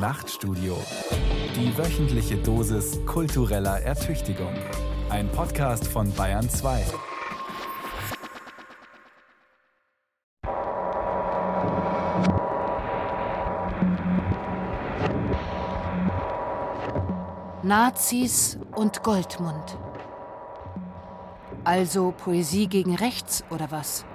Nachtstudio. Die wöchentliche Dosis kultureller Ertüchtigung. Ein Podcast von Bayern 2. Nazis und Goldmund. Also Poesie gegen rechts oder was?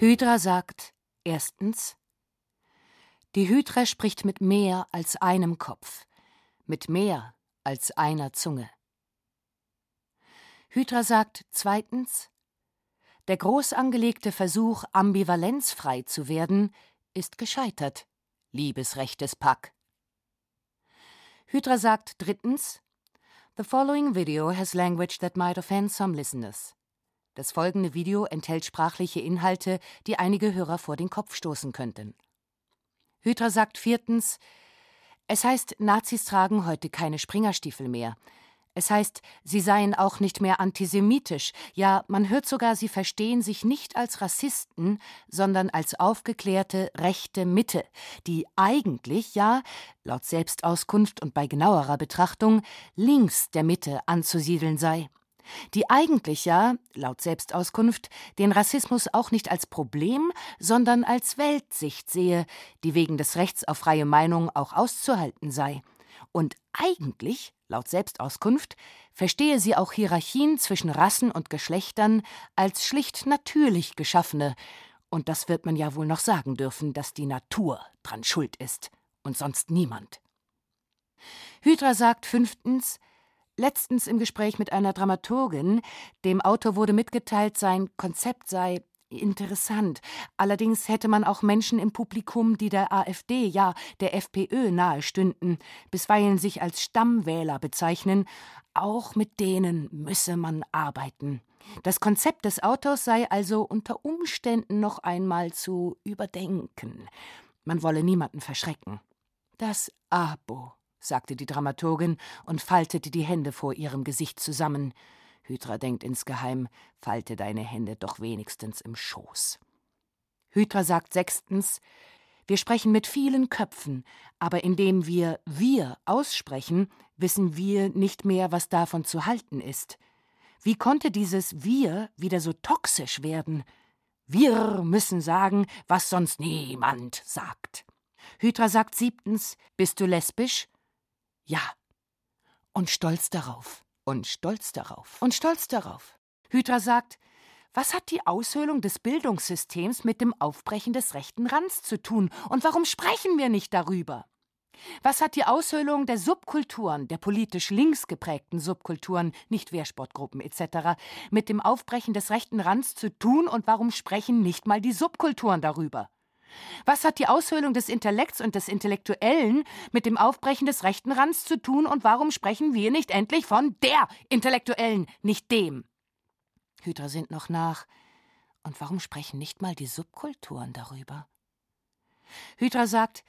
Hydra sagt erstens, die Hydra spricht mit mehr als einem Kopf, mit mehr als einer Zunge. Hydra sagt zweitens, der groß angelegte Versuch, ambivalenzfrei zu werden, ist gescheitert, liebesrechtes Pack. Hydra sagt drittens, The following video has language that might offend some listeners. Das folgende Video enthält sprachliche Inhalte, die einige Hörer vor den Kopf stoßen könnten. Hydra sagt viertens, es heißt, Nazis tragen heute keine Springerstiefel mehr. Es heißt, sie seien auch nicht mehr antisemitisch, ja, man hört sogar, sie verstehen sich nicht als Rassisten, sondern als aufgeklärte rechte Mitte, die eigentlich, ja, laut Selbstauskunft und bei genauerer Betrachtung, links der Mitte anzusiedeln sei die eigentlich ja, laut Selbstauskunft, den Rassismus auch nicht als Problem, sondern als Weltsicht sehe, die wegen des Rechts auf freie Meinung auch auszuhalten sei. Und eigentlich, laut Selbstauskunft, verstehe sie auch Hierarchien zwischen Rassen und Geschlechtern als schlicht natürlich geschaffene, und das wird man ja wohl noch sagen dürfen, dass die Natur dran schuld ist und sonst niemand. Hydra sagt fünftens, Letztens im Gespräch mit einer Dramaturgin, dem Autor wurde mitgeteilt, sein Konzept sei interessant. Allerdings hätte man auch Menschen im Publikum, die der AfD, ja der FPÖ nahestünden, bisweilen sich als Stammwähler bezeichnen, auch mit denen müsse man arbeiten. Das Konzept des Autors sei also unter Umständen noch einmal zu überdenken. Man wolle niemanden verschrecken. Das Abo sagte die Dramaturgin und faltete die Hände vor ihrem Gesicht zusammen. Hydra denkt insgeheim, falte deine Hände doch wenigstens im Schoß. Hydra sagt sechstens, wir sprechen mit vielen Köpfen, aber indem wir wir aussprechen, wissen wir nicht mehr, was davon zu halten ist. Wie konnte dieses wir wieder so toxisch werden? Wir müssen sagen, was sonst niemand sagt. Hydra sagt siebtens, bist du lesbisch? Ja. Und stolz darauf. Und stolz darauf. Und stolz darauf. Hydra sagt, was hat die Aushöhlung des Bildungssystems mit dem Aufbrechen des rechten Rands zu tun? Und warum sprechen wir nicht darüber? Was hat die Aushöhlung der Subkulturen, der politisch links geprägten Subkulturen, nicht Wehrsportgruppen etc., mit dem Aufbrechen des rechten Rands zu tun und warum sprechen nicht mal die Subkulturen darüber? Was hat die Aushöhlung des Intellekts und des Intellektuellen mit dem Aufbrechen des rechten Rands zu tun und warum sprechen wir nicht endlich von der Intellektuellen, nicht dem? Hydra sind noch nach. Und warum sprechen nicht mal die Subkulturen darüber? Hydra sagt,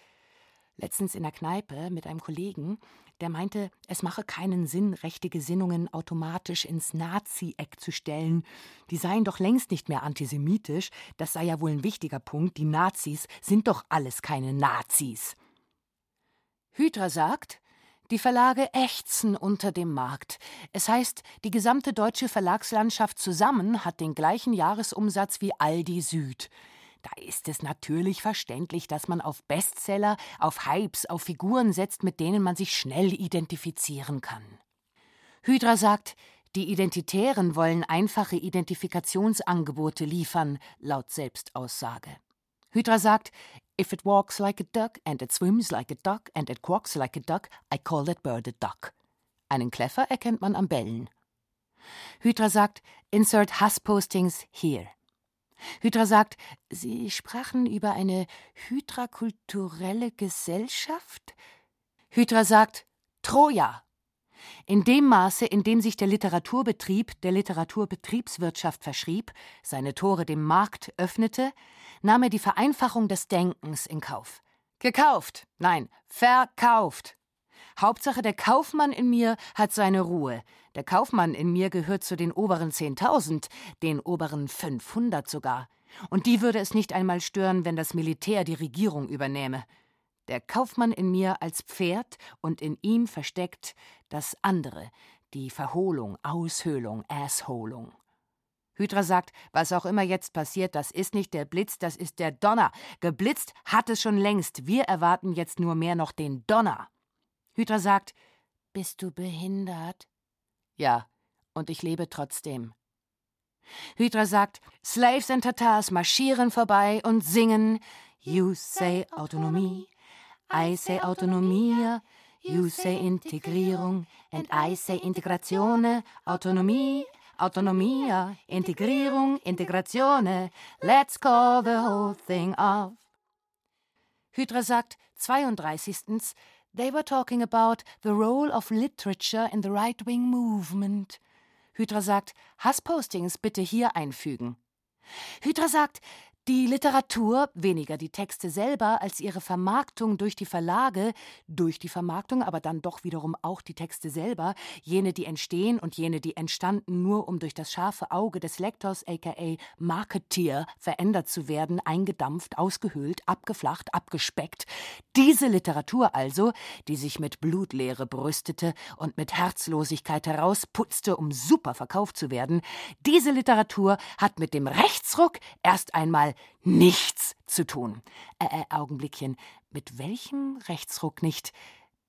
letztens in der Kneipe mit einem Kollegen, der meinte, es mache keinen Sinn, rechte Gesinnungen automatisch ins Nazi-Eck zu stellen. Die seien doch längst nicht mehr antisemitisch. Das sei ja wohl ein wichtiger Punkt. Die Nazis sind doch alles keine Nazis. Hydra sagt, die Verlage ächzen unter dem Markt. Es heißt, die gesamte deutsche Verlagslandschaft zusammen hat den gleichen Jahresumsatz wie Aldi Süd. Da ist es natürlich verständlich, dass man auf Bestseller, auf Hypes, auf Figuren setzt, mit denen man sich schnell identifizieren kann. Hydra sagt, die Identitären wollen einfache Identifikationsangebote liefern, laut Selbstaussage. Hydra sagt, If it walks like a duck and it swims like a duck and it quacks like a duck, I call that bird a duck. Einen Kleffer erkennt man am Bellen. Hydra sagt, Insert Hasspostings here. Hydra sagt, Sie sprachen über eine hydrakulturelle Gesellschaft? Hydra sagt, Troja. In dem Maße, in dem sich der Literaturbetrieb der Literaturbetriebswirtschaft verschrieb, seine Tore dem Markt öffnete, nahm er die Vereinfachung des Denkens in Kauf. Gekauft, nein, verkauft. Hauptsache, der Kaufmann in mir hat seine Ruhe. Der Kaufmann in mir gehört zu den oberen 10.000, den oberen 500 sogar. Und die würde es nicht einmal stören, wenn das Militär die Regierung übernehme. Der Kaufmann in mir als Pferd und in ihm versteckt das andere, die Verholung, Aushöhlung, Assholung. Hydra sagt, was auch immer jetzt passiert, das ist nicht der Blitz, das ist der Donner. Geblitzt hat es schon längst. Wir erwarten jetzt nur mehr noch den Donner. Hydra sagt, bist du behindert? Ja, und ich lebe trotzdem. Hydra sagt, Slaves and Tatars marschieren vorbei und singen You say Autonomie, I say Autonomie, you say Integrierung and I say Integratione, Autonomie, Autonomia, Integrierung, Integratione, let's call the whole thing off. Hydra sagt 32. They were talking about the role of literature in the right-wing movement. Hydra sagt, Hasspostings bitte hier einfügen. Hydra sagt, die Literatur, weniger die Texte selber als ihre Vermarktung durch die Verlage, durch die Vermarktung aber dann doch wiederum auch die Texte selber, jene, die entstehen und jene, die entstanden, nur um durch das scharfe Auge des Lektors, aka Marketeer, verändert zu werden, eingedampft, ausgehöhlt, abgeflacht, abgespeckt. Diese Literatur also, die sich mit Blutleere brüstete und mit Herzlosigkeit herausputzte, um super verkauft zu werden, diese Literatur hat mit dem Rechtsruck erst einmal nichts zu tun. Äh, äh, Augenblickchen. Mit welchem Rechtsruck nicht?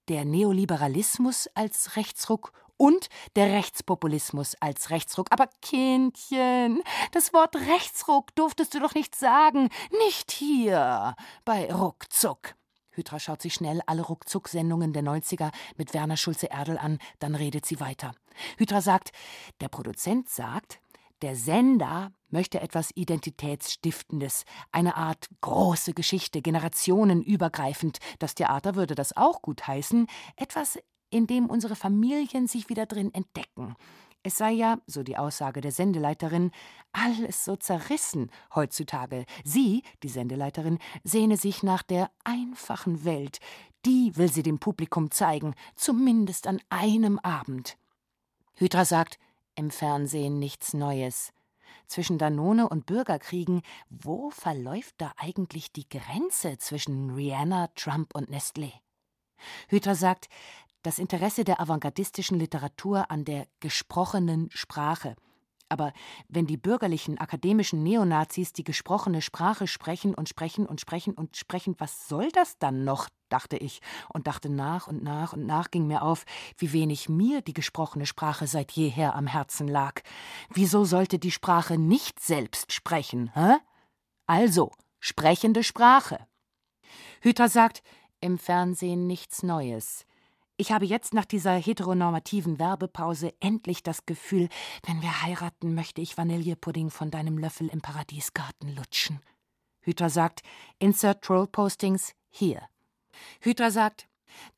Der Neoliberalismus als Rechtsruck und der Rechtspopulismus als Rechtsruck. Aber Kindchen, das Wort Rechtsruck durftest du doch nicht sagen. Nicht hier bei Ruckzuck. Hydra schaut sich schnell alle Ruckzuck-Sendungen der 90er mit Werner Schulze-Erdel an, dann redet sie weiter. Hydra sagt, der Produzent sagt, der Sender möchte etwas Identitätsstiftendes, eine Art große Geschichte, generationenübergreifend. Das Theater würde das auch gut heißen, etwas, in dem unsere Familien sich wieder drin entdecken. Es sei ja, so die Aussage der Sendeleiterin, alles so zerrissen heutzutage. Sie, die Sendeleiterin, sehne sich nach der einfachen Welt. Die will sie dem Publikum zeigen, zumindest an einem Abend. Hydra sagt, im Fernsehen nichts Neues. Zwischen Danone und Bürgerkriegen, wo verläuft da eigentlich die Grenze zwischen Rihanna, Trump und Nestlé? Hüter sagt, das Interesse der avantgardistischen Literatur an der gesprochenen Sprache – aber wenn die bürgerlichen akademischen Neonazis die gesprochene Sprache sprechen und sprechen und sprechen und sprechen, was soll das dann noch? dachte ich und dachte nach und nach und nach ging mir auf, wie wenig mir die gesprochene Sprache seit jeher am Herzen lag. Wieso sollte die Sprache nicht selbst sprechen, hä? Also, sprechende Sprache. Hüter sagt, im Fernsehen nichts Neues. Ich habe jetzt nach dieser heteronormativen Werbepause endlich das Gefühl, wenn wir heiraten, möchte ich Vanillepudding von deinem Löffel im Paradiesgarten lutschen. Hüter sagt, Insert Troll Postings hier. Hüter sagt,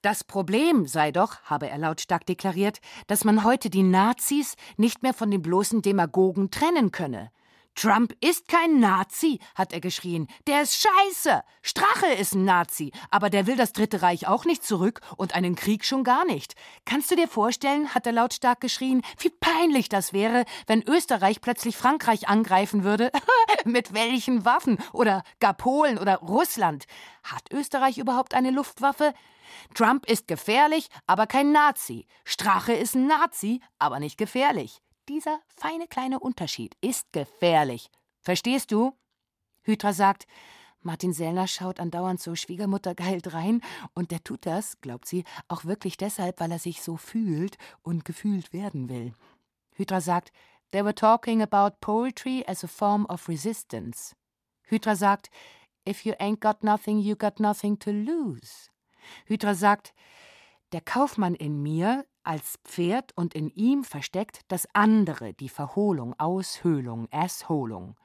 das Problem sei doch, habe er lautstark deklariert, dass man heute die Nazis nicht mehr von den bloßen Demagogen trennen könne. Trump ist kein Nazi, hat er geschrien. Der ist scheiße. Strache ist ein Nazi, aber der will das Dritte Reich auch nicht zurück und einen Krieg schon gar nicht. Kannst du dir vorstellen, hat er lautstark geschrien, wie peinlich das wäre, wenn Österreich plötzlich Frankreich angreifen würde? Mit welchen Waffen? Oder gar Polen oder Russland? Hat Österreich überhaupt eine Luftwaffe? Trump ist gefährlich, aber kein Nazi. Strache ist ein Nazi, aber nicht gefährlich. Dieser feine kleine Unterschied ist gefährlich. Verstehst du? Hydra sagt, Martin Sellner schaut andauernd so schwiegermuttergeil rein und der tut das, glaubt sie, auch wirklich deshalb, weil er sich so fühlt und gefühlt werden will. Hydra sagt, they were talking about poetry as a form of resistance. Hydra sagt, if you ain't got nothing, you got nothing to lose. Hydra sagt, der Kaufmann in mir als Pferd und in ihm versteckt das andere, die Verholung, Aushöhlung, Assholung.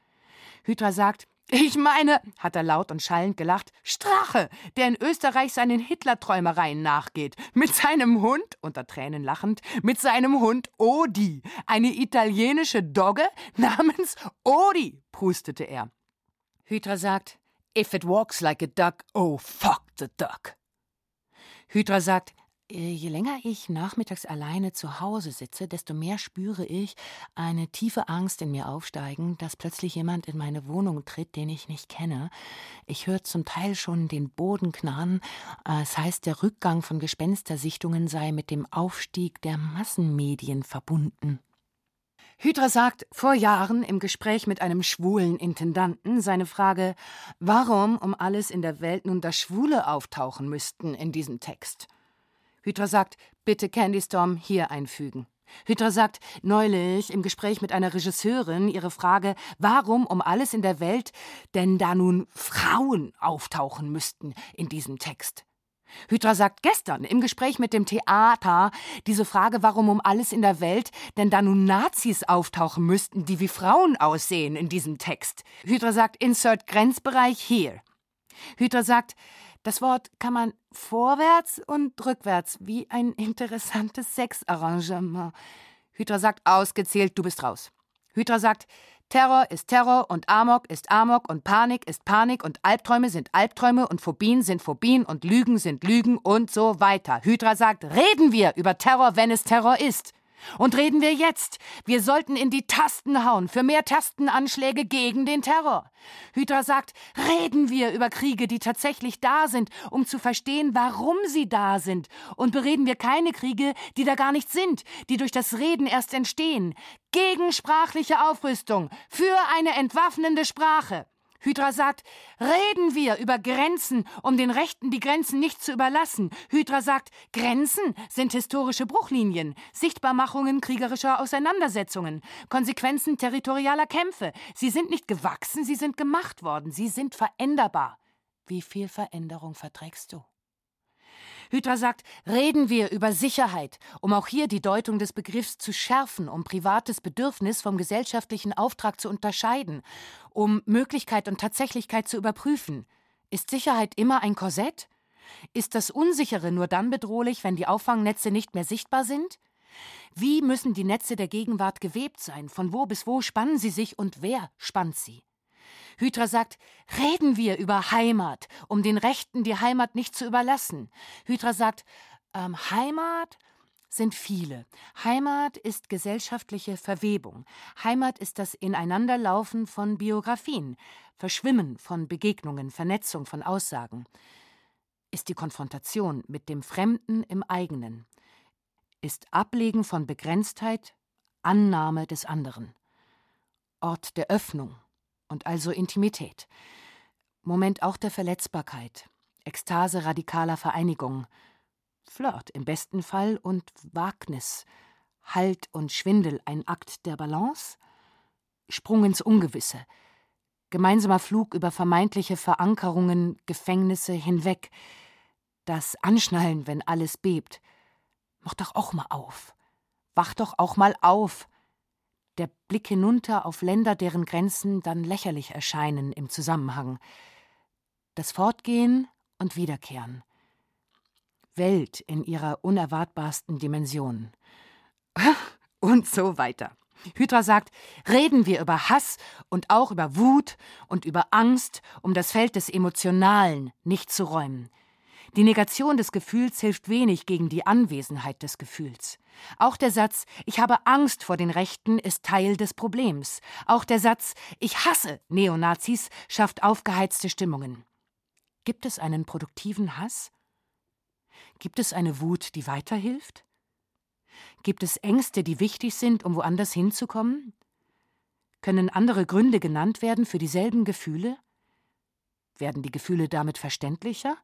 Hydra sagt, ich meine, hat er laut und schallend gelacht, Strache, der in Österreich seinen Hitlerträumereien nachgeht, mit seinem Hund, unter Tränen lachend, mit seinem Hund Odi, eine italienische Dogge namens Odi, prustete er. Hydra sagt, if it walks like a duck, oh fuck the duck. Hydra sagt, je länger ich nachmittags alleine zu Hause sitze, desto mehr spüre ich eine tiefe Angst in mir aufsteigen, dass plötzlich jemand in meine Wohnung tritt, den ich nicht kenne. Ich höre zum Teil schon den Boden knarren. Äh, es heißt, der Rückgang von Gespenstersichtungen sei mit dem Aufstieg der Massenmedien verbunden. Hydra sagt vor Jahren im Gespräch mit einem schwulen Intendanten seine Frage, warum um alles in der Welt nun das Schwule auftauchen müssten in diesem Text. Hydra sagt, bitte Candy Storm hier einfügen. Hydra sagt neulich im Gespräch mit einer Regisseurin ihre Frage, warum um alles in der Welt denn da nun Frauen auftauchen müssten in diesem Text. Hydra sagt gestern im Gespräch mit dem Theater diese Frage, warum um alles in der Welt denn da nun Nazis auftauchen müssten, die wie Frauen aussehen in diesem Text. Hydra sagt Insert Grenzbereich hier. Hydra sagt, das Wort kann man vorwärts und rückwärts wie ein interessantes Sexarrangement. Hydra sagt ausgezählt, du bist raus. Hydra sagt, Terror ist Terror und Amok ist Amok und Panik ist Panik und Albträume sind Albträume und Phobien sind Phobien und Lügen sind Lügen und so weiter. Hydra sagt, reden wir über Terror, wenn es Terror ist. Und reden wir jetzt. Wir sollten in die Tasten hauen für mehr Tastenanschläge gegen den Terror. Hydra sagt, reden wir über Kriege, die tatsächlich da sind, um zu verstehen, warum sie da sind. Und bereden wir keine Kriege, die da gar nicht sind, die durch das Reden erst entstehen. Gegen sprachliche Aufrüstung, für eine entwaffnende Sprache. Hydra sagt, reden wir über Grenzen, um den Rechten die Grenzen nicht zu überlassen. Hydra sagt, Grenzen sind historische Bruchlinien, Sichtbarmachungen kriegerischer Auseinandersetzungen, Konsequenzen territorialer Kämpfe. Sie sind nicht gewachsen, sie sind gemacht worden, sie sind veränderbar. Wie viel Veränderung verträgst du? Hydra sagt, reden wir über Sicherheit, um auch hier die Deutung des Begriffs zu schärfen, um privates Bedürfnis vom gesellschaftlichen Auftrag zu unterscheiden, um Möglichkeit und Tatsächlichkeit zu überprüfen. Ist Sicherheit immer ein Korsett? Ist das Unsichere nur dann bedrohlich, wenn die Auffangnetze nicht mehr sichtbar sind? Wie müssen die Netze der Gegenwart gewebt sein? Von wo bis wo spannen sie sich und wer spannt sie? Hydra sagt, reden wir über Heimat, um den Rechten die Heimat nicht zu überlassen. Hydra sagt, ähm, Heimat sind viele. Heimat ist gesellschaftliche Verwebung. Heimat ist das Ineinanderlaufen von Biografien, Verschwimmen von Begegnungen, Vernetzung von Aussagen. Ist die Konfrontation mit dem Fremden im eigenen. Ist Ablegen von Begrenztheit, Annahme des anderen. Ort der Öffnung, und also Intimität. Moment auch der Verletzbarkeit, Ekstase radikaler Vereinigung, Flirt im besten Fall und Wagnis, Halt und Schwindel ein Akt der Balance, Sprung ins Ungewisse, gemeinsamer Flug über vermeintliche Verankerungen, Gefängnisse hinweg, das Anschnallen, wenn alles bebt. Mach doch auch mal auf. Wach doch auch mal auf der Blick hinunter auf Länder, deren Grenzen dann lächerlich erscheinen im Zusammenhang. Das Fortgehen und Wiederkehren. Welt in ihrer unerwartbarsten Dimension. Und so weiter. Hydra sagt, reden wir über Hass und auch über Wut und über Angst, um das Feld des Emotionalen nicht zu räumen. Die Negation des Gefühls hilft wenig gegen die Anwesenheit des Gefühls. Auch der Satz Ich habe Angst vor den Rechten ist Teil des Problems. Auch der Satz Ich hasse Neonazis schafft aufgeheizte Stimmungen. Gibt es einen produktiven Hass? Gibt es eine Wut, die weiterhilft? Gibt es Ängste, die wichtig sind, um woanders hinzukommen? Können andere Gründe genannt werden für dieselben Gefühle? Werden die Gefühle damit verständlicher?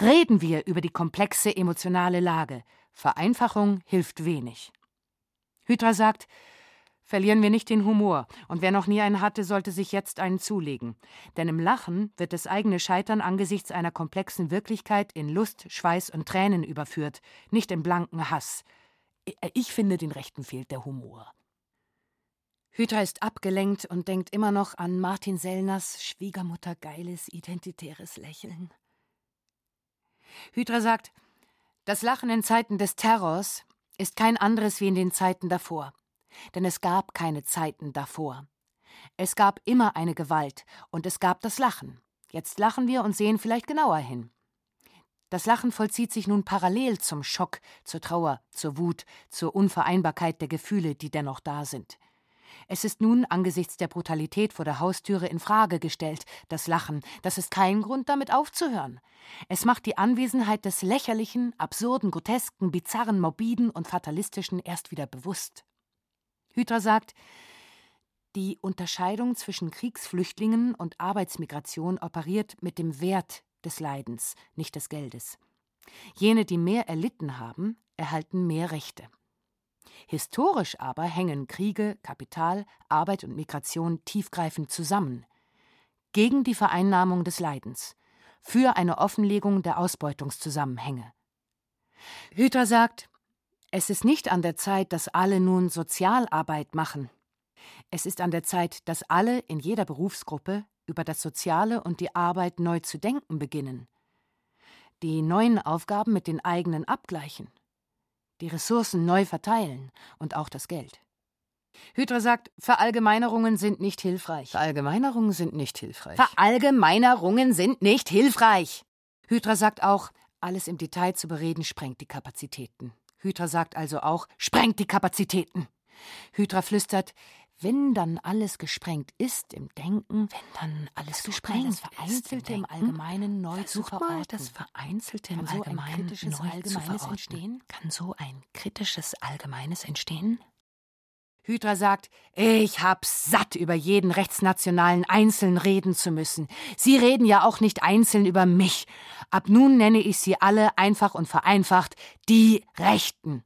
Reden wir über die komplexe emotionale Lage. Vereinfachung hilft wenig. Hydra sagt, verlieren wir nicht den Humor, und wer noch nie einen hatte, sollte sich jetzt einen zulegen. Denn im Lachen wird das eigene Scheitern angesichts einer komplexen Wirklichkeit in Lust, Schweiß und Tränen überführt, nicht im blanken Hass. Ich finde, den Rechten fehlt der Humor. Hydra ist abgelenkt und denkt immer noch an Martin Sellners Schwiegermutter geiles identitäres Lächeln. Hydra sagt, das Lachen in Zeiten des Terrors ist kein anderes wie in den Zeiten davor. Denn es gab keine Zeiten davor. Es gab immer eine Gewalt und es gab das Lachen. Jetzt lachen wir und sehen vielleicht genauer hin. Das Lachen vollzieht sich nun parallel zum Schock, zur Trauer, zur Wut, zur Unvereinbarkeit der Gefühle, die dennoch da sind. Es ist nun angesichts der Brutalität vor der Haustüre in Frage gestellt, das Lachen. Das ist kein Grund, damit aufzuhören. Es macht die Anwesenheit des Lächerlichen, Absurden, Grotesken, Bizarren, Morbiden und Fatalistischen erst wieder bewusst. Hydra sagt, die Unterscheidung zwischen Kriegsflüchtlingen und Arbeitsmigration operiert mit dem Wert des Leidens, nicht des Geldes. Jene, die mehr erlitten haben, erhalten mehr Rechte. Historisch aber hängen Kriege, Kapital, Arbeit und Migration tiefgreifend zusammen. Gegen die Vereinnahmung des Leidens, für eine Offenlegung der Ausbeutungszusammenhänge. Hüter sagt, es ist nicht an der Zeit, dass alle nun Sozialarbeit machen. Es ist an der Zeit, dass alle in jeder Berufsgruppe über das Soziale und die Arbeit neu zu denken beginnen. Die neuen Aufgaben mit den eigenen abgleichen die Ressourcen neu verteilen und auch das Geld. Hydra sagt, Verallgemeinerungen sind nicht hilfreich. Verallgemeinerungen sind nicht hilfreich. Verallgemeinerungen sind nicht hilfreich. Hydra sagt auch, alles im Detail zu bereden sprengt die Kapazitäten. Hydra sagt also auch, sprengt die Kapazitäten. Hydra flüstert, wenn dann alles gesprengt ist im Denken, wenn dann alles gesprengt das Vereinzelte im, im Allgemeinen neu zu verorten. Mal das Vereinzelte im so Allgemeinen neu Allgemeines entstehen? Kann so ein kritisches Allgemeines entstehen? Hydra sagt, ich hab's satt, über jeden Rechtsnationalen einzeln reden zu müssen. Sie reden ja auch nicht einzeln über mich. Ab nun nenne ich sie alle einfach und vereinfacht die Rechten.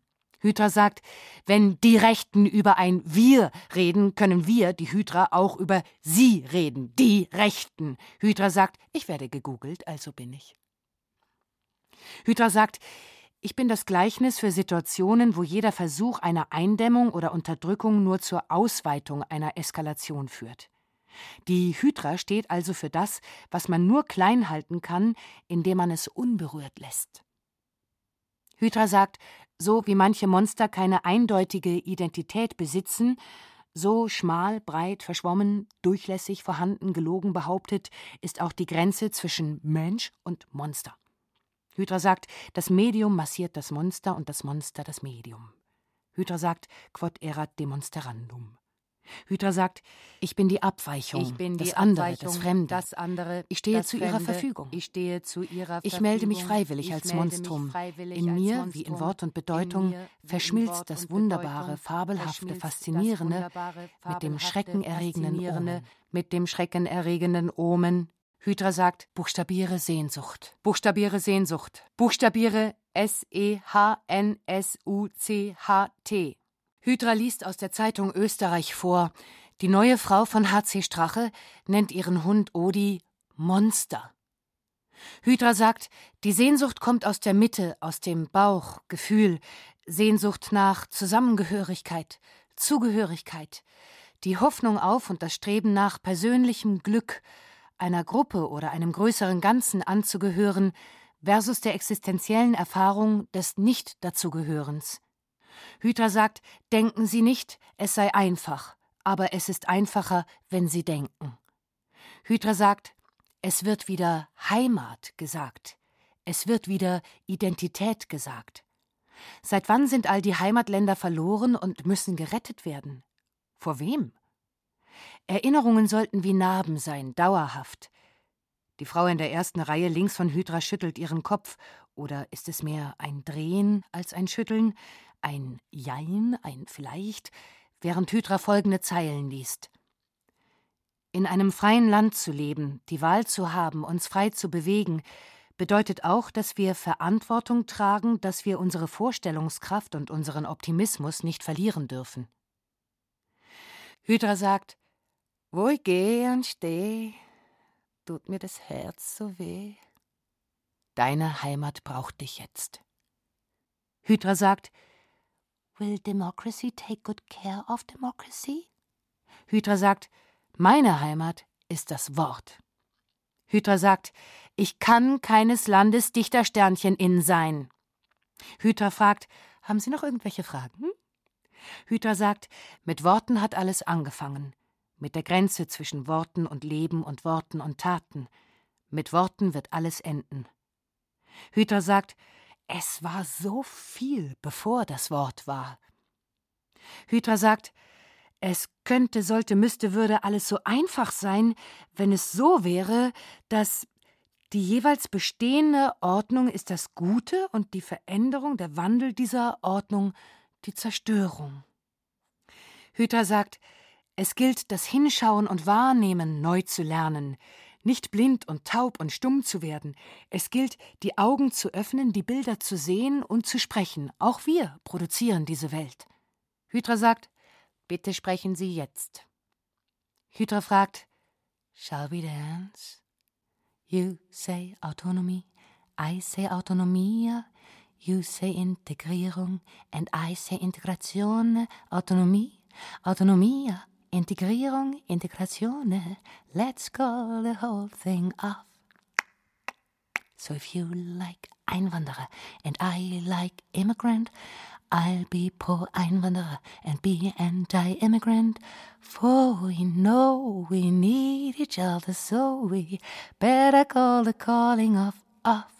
Hydra sagt, wenn die Rechten über ein Wir reden, können wir, die Hydra, auch über sie reden, die Rechten. Hydra sagt, ich werde gegoogelt, also bin ich. Hydra sagt, ich bin das Gleichnis für Situationen, wo jeder Versuch einer Eindämmung oder Unterdrückung nur zur Ausweitung einer Eskalation führt. Die Hydra steht also für das, was man nur klein halten kann, indem man es unberührt lässt. Hydra sagt, so wie manche Monster keine eindeutige Identität besitzen, so schmal, breit, verschwommen, durchlässig, vorhanden, gelogen behauptet, ist auch die Grenze zwischen Mensch und Monster. Hydra sagt, das Medium massiert das Monster und das Monster das Medium. Hydra sagt, quod erat demonstrandum. Hydra sagt, ich bin die Abweichung, ich bin das die andere, Abweichung, das Fremde. das andere, ich stehe zu Fremde, ihrer Verfügung. Ich stehe zu ihrer Ich Verfügung. melde mich freiwillig Ich als Monstrum. freiwillig In als mir, Monstrum. wie in Wort und Bedeutung, mir, verschmilzt das und Wunderbare, Fabelhafte, Faszinierende Wunderbare, mit dem schreckenerregenden Omen. Mit dem schreckenerregenden Omen. Hydra sagt, buchstabiere Sehnsucht. Buchstabiere Sehnsucht. Buchstabiere S-E-H-N-S-U-C-H-T. Hydra liest aus der Zeitung Österreich vor. Die neue Frau von H.C. Strache nennt ihren Hund Odi Monster. Hydra sagt, die Sehnsucht kommt aus der Mitte, aus dem Bauch, Gefühl, Sehnsucht nach Zusammengehörigkeit, Zugehörigkeit, die Hoffnung auf und das Streben nach persönlichem Glück, einer Gruppe oder einem größeren Ganzen anzugehören, versus der existenziellen Erfahrung des Nicht-Dazugehörens. Hydra sagt, denken Sie nicht, es sei einfach, aber es ist einfacher, wenn Sie denken. Hydra sagt, es wird wieder Heimat gesagt, es wird wieder Identität gesagt. Seit wann sind all die Heimatländer verloren und müssen gerettet werden? Vor wem? Erinnerungen sollten wie Narben sein, dauerhaft. Die Frau in der ersten Reihe links von Hydra schüttelt ihren Kopf. Oder ist es mehr ein Drehen als ein Schütteln? Ein Jein, ein Vielleicht? Während Hydra folgende Zeilen liest. In einem freien Land zu leben, die Wahl zu haben, uns frei zu bewegen, bedeutet auch, dass wir Verantwortung tragen, dass wir unsere Vorstellungskraft und unseren Optimismus nicht verlieren dürfen. Hydra sagt, wo ich gehe und stehe, tut mir das Herz so weh. Deine Heimat braucht dich jetzt. Hydra sagt, Will democracy take good care of democracy? Hydra sagt, meine Heimat ist das Wort. Hydra sagt, ich kann keines Landes Dichtersternchen in sein. Hydra fragt, haben Sie noch irgendwelche Fragen? Hydra sagt, mit Worten hat alles angefangen mit der Grenze zwischen Worten und Leben und Worten und Taten. Mit Worten wird alles enden. Hydra sagt, es war so viel, bevor das Wort war. Hydra sagt, es könnte, sollte, müsste, würde alles so einfach sein, wenn es so wäre, dass die jeweils bestehende Ordnung ist das Gute und die Veränderung, der Wandel dieser Ordnung die Zerstörung. Hüter sagt, es gilt, das Hinschauen und Wahrnehmen neu zu lernen, nicht blind und taub und stumm zu werden. Es gilt, die Augen zu öffnen, die Bilder zu sehen und zu sprechen. Auch wir produzieren diese Welt. Hydra sagt, bitte sprechen Sie jetzt. Hydra fragt, shall we dance? You say autonomy, I say autonomia, you say Integrierung and I say Integration, Autonomie, Autonomia. Integrierung, Integration, let's call the whole thing off. So if you like Einwanderer and I like immigrant, I'll be pro Einwanderer and be anti-immigrant. For we know we need each other, so we better call the calling off off.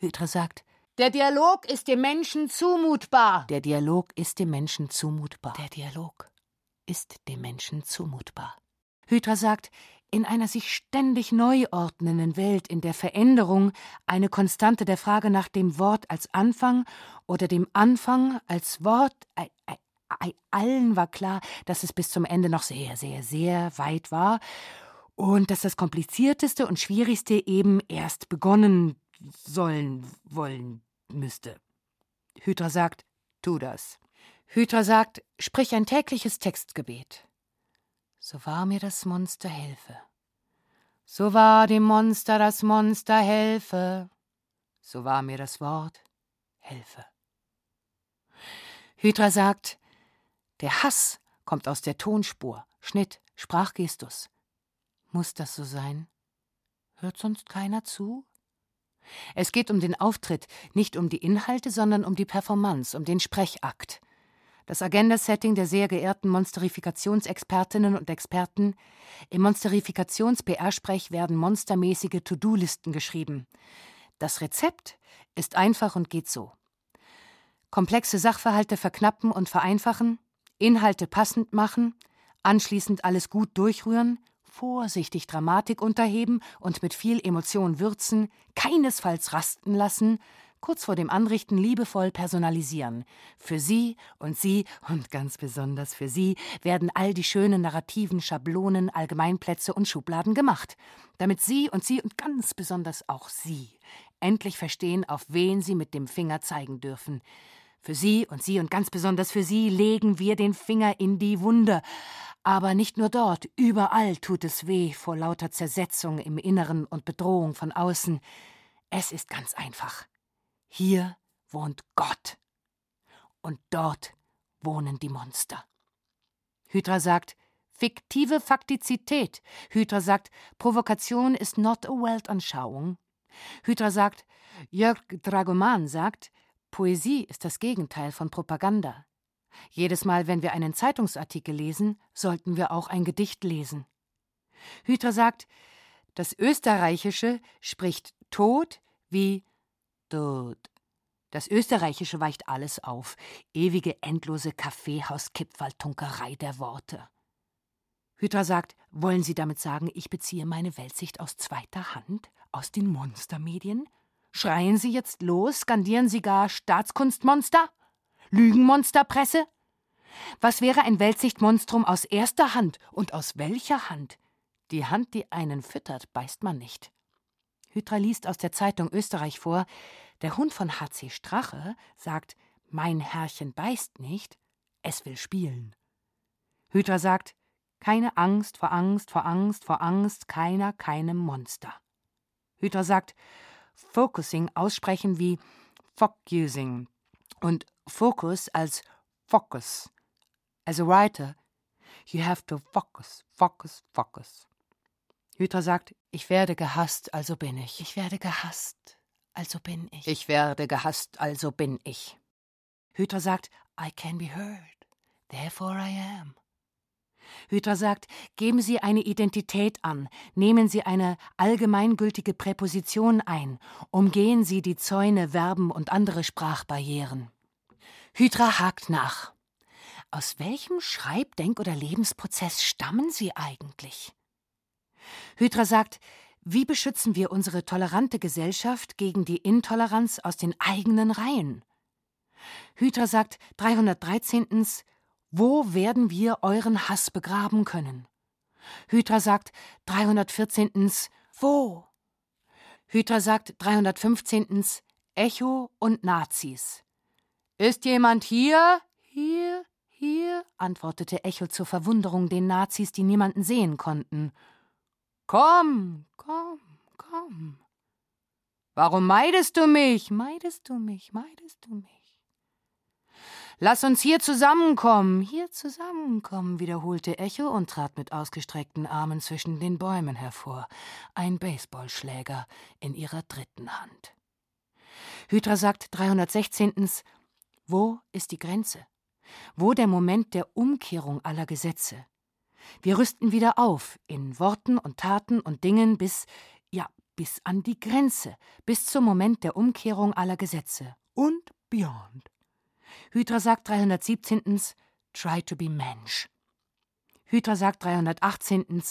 Hydra sagt, der Dialog ist dem Menschen zumutbar. Der Dialog ist dem Menschen zumutbar. Der Dialog ist dem Menschen zumutbar. Hydra sagt, in einer sich ständig neu ordnenden Welt, in der Veränderung eine Konstante der Frage nach dem Wort als Anfang oder dem Anfang als Wort, allen war klar, dass es bis zum Ende noch sehr, sehr, sehr weit war und dass das Komplizierteste und Schwierigste eben erst begonnen sollen wollen müsste. Hydra sagt, tu das. Hydra sagt, sprich ein tägliches Textgebet. So wahr mir das Monster helfe. So wahr dem Monster das Monster helfe. So wahr mir das Wort helfe. Hydra sagt, der Hass kommt aus der Tonspur, Schnitt, Sprachgestus. Muss das so sein? Hört sonst keiner zu? Es geht um den Auftritt, nicht um die Inhalte, sondern um die Performance, um den Sprechakt. Das Agenda-Setting der sehr geehrten Monsterifikations-Expertinnen und Experten. Im Monsterifikations-PR-Sprech werden monstermäßige To-Do-Listen geschrieben. Das Rezept ist einfach und geht so. Komplexe Sachverhalte verknappen und vereinfachen, Inhalte passend machen, anschließend alles gut durchrühren, vorsichtig Dramatik unterheben und mit viel Emotion würzen, keinesfalls rasten lassen, kurz vor dem Anrichten liebevoll personalisieren. Für Sie und Sie und ganz besonders für Sie werden all die schönen narrativen Schablonen, Allgemeinplätze und Schubladen gemacht, damit Sie und Sie und ganz besonders auch Sie endlich verstehen, auf wen Sie mit dem Finger zeigen dürfen. Für Sie und Sie und ganz besonders für Sie legen wir den Finger in die Wunde. Aber nicht nur dort, überall tut es weh vor lauter Zersetzung im Inneren und Bedrohung von außen. Es ist ganz einfach. Hier wohnt Gott. Und dort wohnen die Monster. Hydra sagt, fiktive Faktizität. Hydra sagt, Provokation ist not a Weltanschauung. Hydra sagt, Jörg Dragoman sagt, Poesie ist das Gegenteil von Propaganda. Jedes Mal, wenn wir einen Zeitungsartikel lesen, sollten wir auch ein Gedicht lesen. Hydra sagt, das Österreichische spricht Tod wie Tod. Das Österreichische weicht alles auf, ewige endlose Kaffeehauskipferltunkerei der Worte. Hydra sagt, wollen Sie damit sagen, ich beziehe meine Weltsicht aus zweiter Hand, aus den Monstermedien? Schreien Sie jetzt los, skandieren Sie gar Staatskunstmonster? Lügenmonsterpresse? Was wäre ein Weltsichtmonstrum aus erster Hand und aus welcher Hand? Die Hand, die einen füttert, beißt man nicht. Hydra liest aus der Zeitung Österreich vor, der Hund von H.C. Strache sagt, mein Herrchen beißt nicht, es will spielen. Hydra sagt, keine Angst vor Angst vor Angst vor Angst, keiner, keinem Monster. Hydra sagt, Focusing aussprechen wie Focusing und Focus als Focus. As a writer, you have to focus, focus, focus. Hydra sagt, ich werde gehasst, also bin ich. Ich werde gehasst, also bin ich. Ich werde gehasst, also bin ich. Hydra sagt, I can be heard, therefore I am. Hydra sagt, geben Sie eine Identität an, nehmen Sie eine allgemeingültige Präposition ein, umgehen Sie die Zäune, Verben und andere Sprachbarrieren. Hydra hakt nach. Aus welchem Schreib-, Denk- oder Lebensprozess stammen Sie eigentlich? Hydra sagt, wie beschützen wir unsere tolerante Gesellschaft gegen die Intoleranz aus den eigenen Reihen? Hydra sagt 313. Wo werden wir euren Hass begraben können? Hydra sagt 314. Wo? Hydra sagt 315. Echo und Nazis. Ist jemand hier? Hier, hier, antwortete Echo zur Verwunderung den Nazis, die niemanden sehen konnten. Komm, komm, komm. Warum meidest du mich? Meidest du mich? Meidest du mich? Lass uns hier zusammenkommen, hier zusammenkommen, wiederholte Echo und trat mit ausgestreckten Armen zwischen den Bäumen hervor, ein Baseballschläger in ihrer dritten Hand. Hydra sagt 316. Wo ist die Grenze? Wo der Moment der Umkehrung aller Gesetze? Wir rüsten wieder auf, in Worten und Taten und Dingen bis, ja, bis an die Grenze, bis zum Moment der Umkehrung aller Gesetze und beyond. Hydra sagt 317. Try to be Mensch. Hydra sagt 318.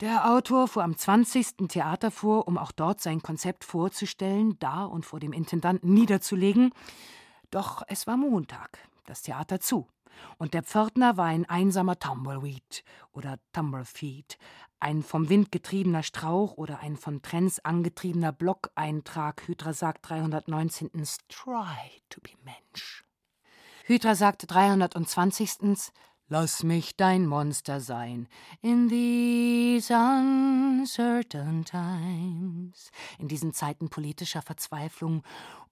Der Autor fuhr am 20. Theater vor, um auch dort sein Konzept vorzustellen, da und vor dem Intendanten niederzulegen. Doch es war Montag, das Theater zu. Und der Pförtner war ein einsamer Tumbleweed oder Tumblefeed, ein vom Wind getriebener Strauch oder ein von Trends angetriebener Blog-Eintrag. Hydra sagt 319. Try to be Mensch. Hydra sagt 320. Lass mich dein Monster sein. In these uncertain times. In diesen Zeiten politischer Verzweiflung.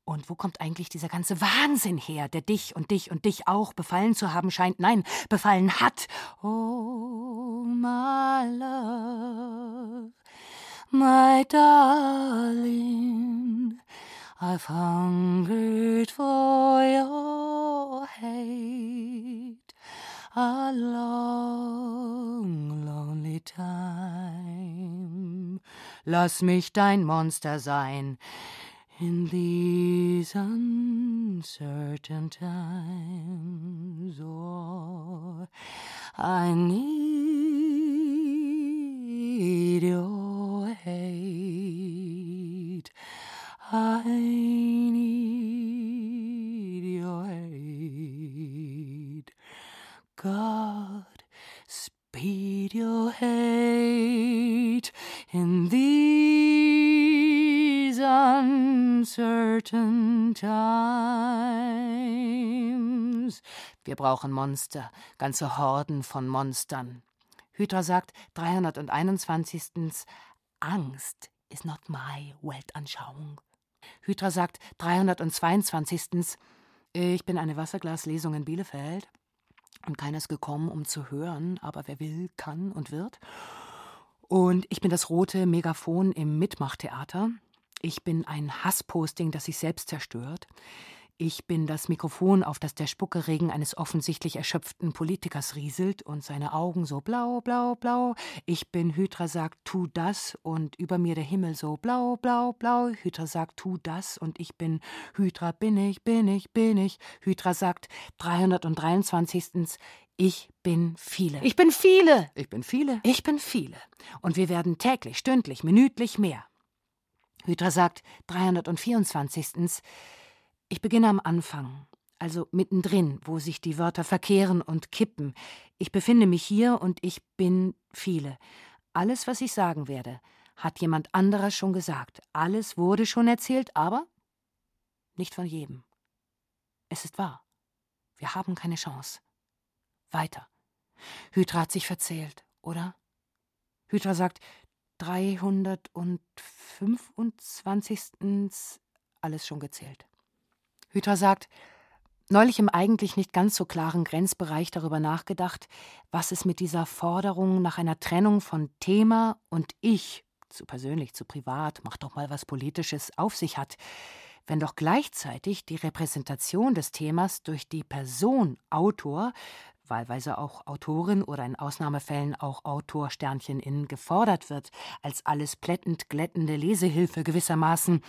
Und wo kommt eigentlich dieser ganze Wahnsinn her, der dich und dich und dich auch befallen zu haben scheint? Nein, befallen hat. Oh, my love, my darling. I've hungered for your hate a long, lonely time. Lass mich dein Monster sein in these uncertain times. Oh, I need your hate. I need your aid. God, speed your hate in these uncertain times. Wir brauchen Monster, ganze Horden von Monstern. Hydra sagt 321. Angst is not my Weltanschauung. Hydra sagt 322. Ich bin eine Wasserglaslesung in Bielefeld und keiner ist gekommen, um zu hören, aber wer will, kann und wird. Und ich bin das rote Megafon im Mitmachtheater. Ich bin ein Hassposting, das sich selbst zerstört. Ich bin das Mikrofon, auf das der Spuckeregen eines offensichtlich erschöpften Politikers rieselt und seine Augen so blau, blau, blau. Ich bin Hydra sagt, tu das und über mir der Himmel so blau, blau, blau. Hydra sagt, tu das und ich bin Hydra, bin ich, bin ich, bin ich. Hydra sagt 323. Ich bin viele. Ich bin viele. Ich bin viele. Ich bin viele. Und wir werden täglich, stündlich, minütlich mehr. Hydra sagt 324. Ich beginne am Anfang, also mittendrin, wo sich die Wörter verkehren und kippen. Ich befinde mich hier und ich bin viele. Alles, was ich sagen werde, hat jemand anderer schon gesagt. Alles wurde schon erzählt, aber nicht von jedem. Es ist wahr. Wir haben keine Chance. Weiter. Hydra hat sich verzählt, oder? Hydra sagt 325. alles schon gezählt. Hydra sagt, neulich im eigentlich nicht ganz so klaren Grenzbereich darüber nachgedacht, was es mit dieser Forderung nach einer Trennung von Thema und Ich, zu persönlich, zu privat, mach doch mal was Politisches, auf sich hat, wenn doch gleichzeitig die Repräsentation des Themas durch die Person Autor wahlweise auch Autorin oder in Ausnahmefällen auch Autorsternchen in gefordert wird, als alles plättend glättende Lesehilfe gewissermaßen.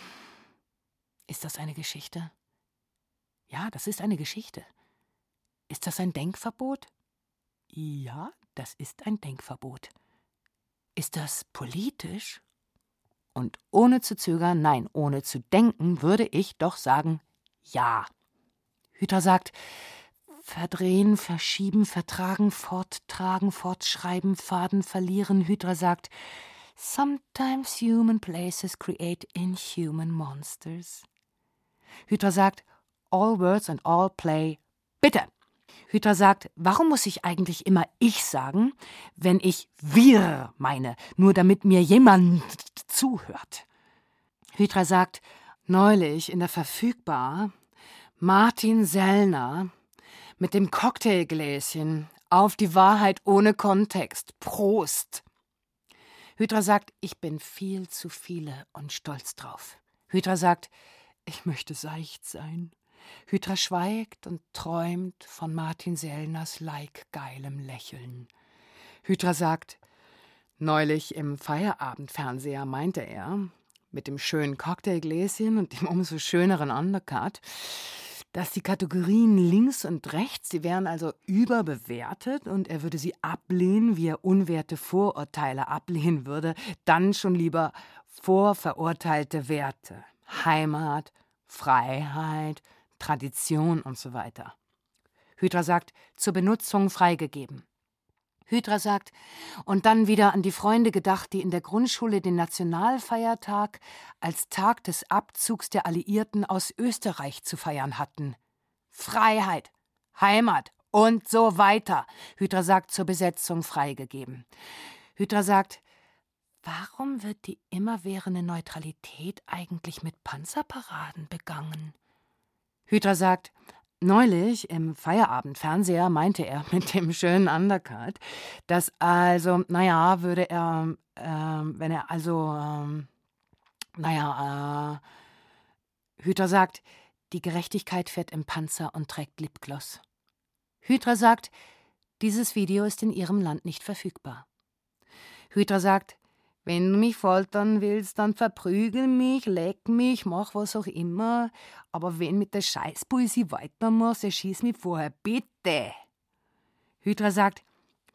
Ist das eine Geschichte? Ja, das ist eine Geschichte. Ist das ein Denkverbot? Ja, das ist ein Denkverbot. Ist das politisch? Und ohne zu zögern, nein, ohne zu denken, würde ich doch sagen, ja. Hüter sagt, verdrehen, verschieben, vertragen, forttragen, fortschreiben, Faden verlieren. Hydra sagt, Sometimes human places create inhuman monsters. Hydra sagt, All words and all play, bitte. Hydra sagt, warum muss ich eigentlich immer ich sagen, wenn ich wir meine, nur damit mir jemand zuhört? Hydra sagt, neulich in der Verfügbar, Martin Sellner mit dem Cocktailgläschen auf die Wahrheit ohne Kontext. Prost! Hydra sagt, ich bin viel zu viele und stolz drauf. Hydra sagt, ich möchte seicht sein. Hydra schweigt und träumt von Martin Sellners like-geilem Lächeln. Hydra sagt, neulich im Feierabendfernseher meinte er, mit dem schönen Cocktailgläschen und dem umso schöneren Undercut, dass die Kategorien links und rechts, sie wären also überbewertet und er würde sie ablehnen, wie er unwerte Vorurteile ablehnen würde, dann schon lieber vorverurteilte Werte. Heimat, Freiheit, Tradition und so weiter. Hydra sagt, zur Benutzung freigegeben. Hydra sagt, und dann wieder an die Freunde gedacht, die in der Grundschule den Nationalfeiertag als Tag des Abzugs der Alliierten aus Österreich zu feiern hatten. Freiheit, Heimat und so weiter. Hydra sagt, zur Besetzung freigegeben. Hydra sagt, warum wird die immerwährende Neutralität eigentlich mit Panzerparaden begangen? Hydra sagt, Neulich im Feierabendfernseher meinte er mit dem schönen Undercut, dass also, naja, würde er, äh, wenn er also, äh, naja, äh, Hydra sagt, die Gerechtigkeit fährt im Panzer und trägt Lipgloss. Hydra sagt, dieses Video ist in ihrem Land nicht verfügbar. Hydra sagt, wenn du mich foltern willst, dann verprügel mich, leck mich, mach was auch immer. Aber wenn mit der Scheißpoesie weitermachst, erschieß mich vorher, bitte. Hydra sagt,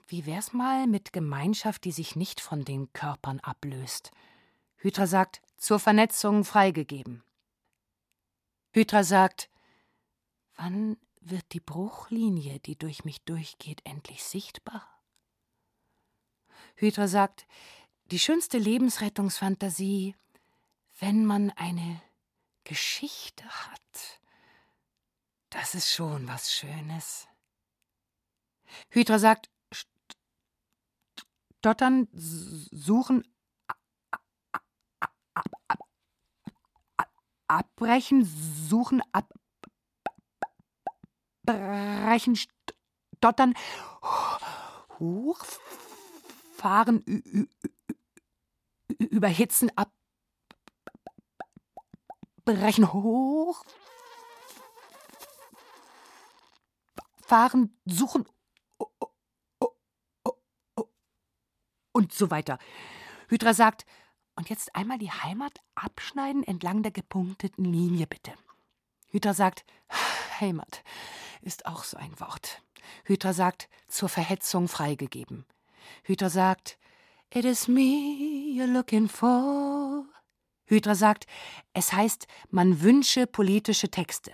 wie wär's mal mit Gemeinschaft, die sich nicht von den Körpern ablöst? Hydra sagt, zur Vernetzung freigegeben. Hydra sagt, wann wird die Bruchlinie, die durch mich durchgeht, endlich sichtbar? Hydra sagt, die schönste Lebensrettungsfantasie, wenn man eine Geschichte hat. Das ist schon was Schönes. Hydra sagt, stottern, suchen, abbrechen, suchen, abbrechen, stottern, hochfahren, überhitzen, abbrechen, hoch, fahren, suchen und so weiter. Hydra sagt, und jetzt einmal die Heimat abschneiden entlang der gepunkteten Linie, bitte. Hydra sagt, Heimat ist auch so ein Wort. Hydra sagt, zur Verhetzung freigegeben. Hydra sagt, It is me you're looking for. Hydra sagt, es heißt, man wünsche politische Texte.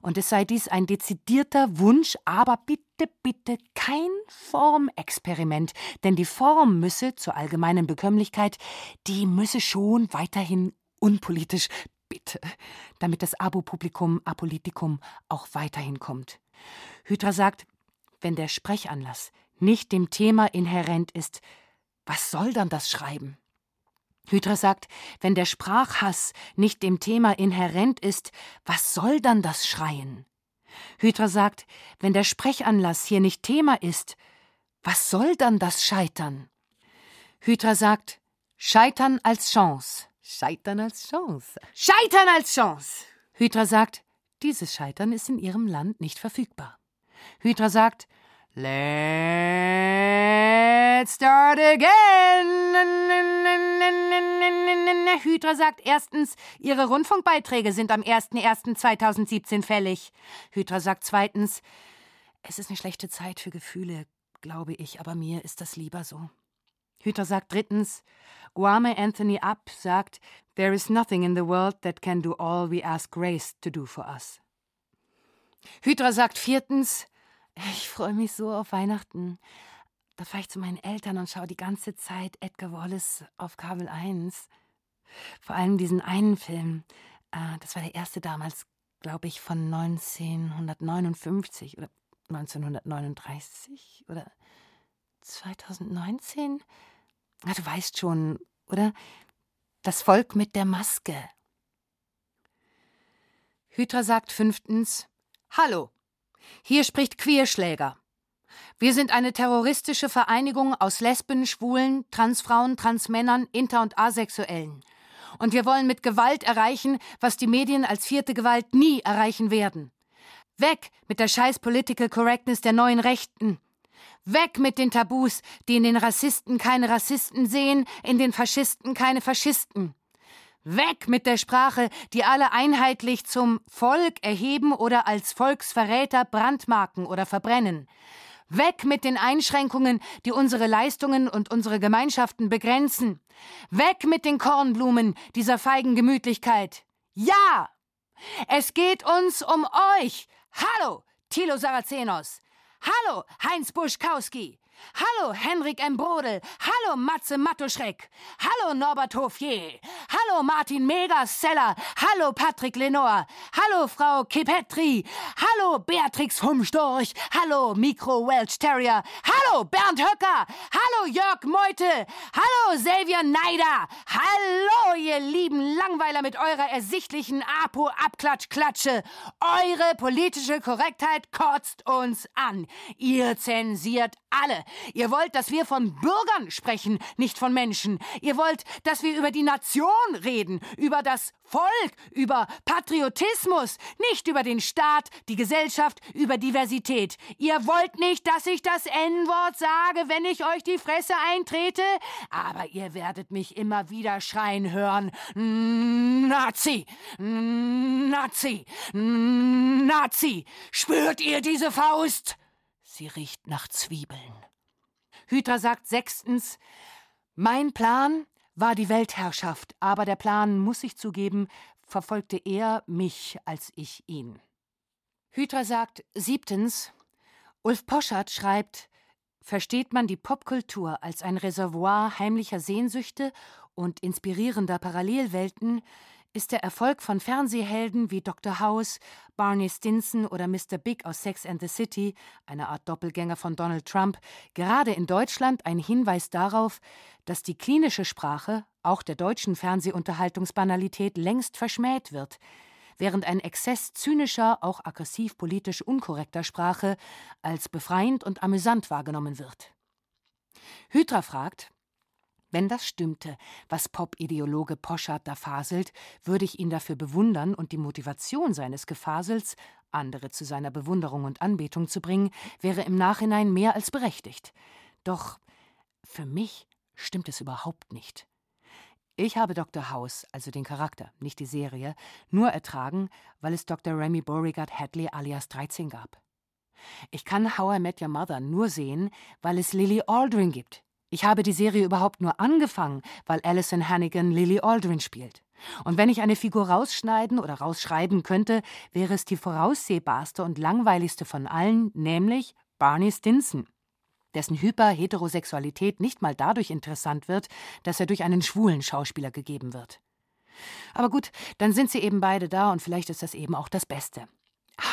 Und es sei dies ein dezidierter Wunsch, aber bitte, bitte kein Formexperiment, denn die Form müsse zur allgemeinen Bekömmlichkeit, die müsse schon weiterhin unpolitisch, bitte, damit das Abo-Publikum Apolitikum auch weiterhin kommt. Hydra sagt, wenn der Sprechanlass nicht dem Thema inhärent ist, was soll dann das Schreiben? Hydra sagt, wenn der Sprachhass nicht dem Thema inhärent ist, was soll dann das Schreien? Hydra sagt, wenn der Sprechanlass hier nicht Thema ist, was soll dann das Scheitern? Hydra sagt, Scheitern als Chance. Scheitern als Chance. Scheitern als Chance. Hydra sagt, dieses Scheitern ist in ihrem Land nicht verfügbar. Hydra sagt, Let's start again. Hydra sagt erstens, ihre Rundfunkbeiträge sind am 01.01.2017 fällig. Hydra sagt zweitens, es ist eine schlechte Zeit für Gefühle, glaube ich, aber mir ist das lieber so. Hydra sagt drittens, Guame Anthony Up sagt, There is nothing in the world that can do all we ask Grace to do for us. Hydra sagt viertens, ich freue mich so auf Weihnachten. Da fahre ich zu meinen Eltern und schaue die ganze Zeit Edgar Wallace auf Kabel 1. Vor allem diesen einen Film. Äh, das war der erste damals, glaube ich, von 1959 oder 1939 oder 2019. Na, du weißt schon, oder? Das Volk mit der Maske. Hydra sagt fünftens: Hallo, hier spricht Queerschläger. Wir sind eine terroristische Vereinigung aus Lesben, Schwulen, Transfrauen, Transmännern, Inter- und Asexuellen. Und wir wollen mit Gewalt erreichen, was die Medien als vierte Gewalt nie erreichen werden. Weg mit der scheiß Political Correctness der neuen Rechten. Weg mit den Tabus, die in den Rassisten keine Rassisten sehen, in den Faschisten keine Faschisten. Weg mit der Sprache, die alle einheitlich zum Volk erheben oder als Volksverräter brandmarken oder verbrennen. Weg mit den Einschränkungen, die unsere Leistungen und unsere Gemeinschaften begrenzen. Weg mit den Kornblumen dieser feigen Gemütlichkeit. Ja! Es geht uns um euch. Hallo, Thilo Sarazenos. Hallo, Heinz Buschkowski. Hallo, Henrik M. Brodel. Hallo, Matze Matuschreck. Hallo, Norbert Hofier. Hallo, Martin Megaseller. Hallo, Patrick Lenore. Hallo, Frau Kipetri. Hallo, Beatrix Humstorch. Hallo, Mikro Welch Terrier. Hallo, Bernd Höcker. Hallo, Jörg Meute. Hallo, Xavier Neider. Hallo, ihr lieben Langweiler mit eurer ersichtlichen Apo-Abklatsch-Klatsche. Eure politische Korrektheit kotzt uns an. Ihr zensiert alle. Ihr wollt, dass wir von Bürgern sprechen, nicht von Menschen. Ihr wollt, dass wir über die Nation reden, über das Volk, über Patriotismus, nicht über den Staat, die Gesellschaft, über Diversität. Ihr wollt nicht, dass ich das N-Wort sage, wenn ich euch die Fresse eintrete, aber ihr werdet mich immer wieder schreien hören. Nazi! Nazi! Nazi! Spürt ihr diese Faust? Sie riecht nach Zwiebeln. Hydra sagt sechstens, mein Plan war die Weltherrschaft, aber der Plan, muss ich zugeben, verfolgte eher mich als ich ihn. Hydra sagt siebtens, Ulf Poschardt schreibt, versteht man die Popkultur als ein Reservoir heimlicher Sehnsüchte und inspirierender Parallelwelten, ist der Erfolg von Fernsehhelden wie Dr. House, Barney Stinson oder Mr. Big aus Sex and the City, eine Art Doppelgänger von Donald Trump, gerade in Deutschland ein Hinweis darauf, dass die klinische Sprache, auch der deutschen Fernsehunterhaltungsbanalität, längst verschmäht wird, während ein Exzess zynischer, auch aggressiv politisch unkorrekter Sprache als befreiend und amüsant wahrgenommen wird. Hydra fragt, wenn das stimmte, was Pop-Ideologe Poschardt da faselt, würde ich ihn dafür bewundern und die Motivation seines Gefasels, andere zu seiner Bewunderung und Anbetung zu bringen, wäre im Nachhinein mehr als berechtigt. Doch für mich stimmt es überhaupt nicht. Ich habe Dr. House, also den Charakter, nicht die Serie, nur ertragen, weil es Dr. Remy Beauregard Hadley alias 13 gab. Ich kann How I Met Your Mother nur sehen, weil es Lily Aldrin gibt, ich habe die Serie überhaupt nur angefangen, weil Alison Hannigan Lily Aldrin spielt. Und wenn ich eine Figur rausschneiden oder rausschreiben könnte, wäre es die voraussehbarste und langweiligste von allen, nämlich Barney Stinson, dessen Hyperheterosexualität nicht mal dadurch interessant wird, dass er durch einen schwulen Schauspieler gegeben wird. Aber gut, dann sind sie eben beide da und vielleicht ist das eben auch das Beste.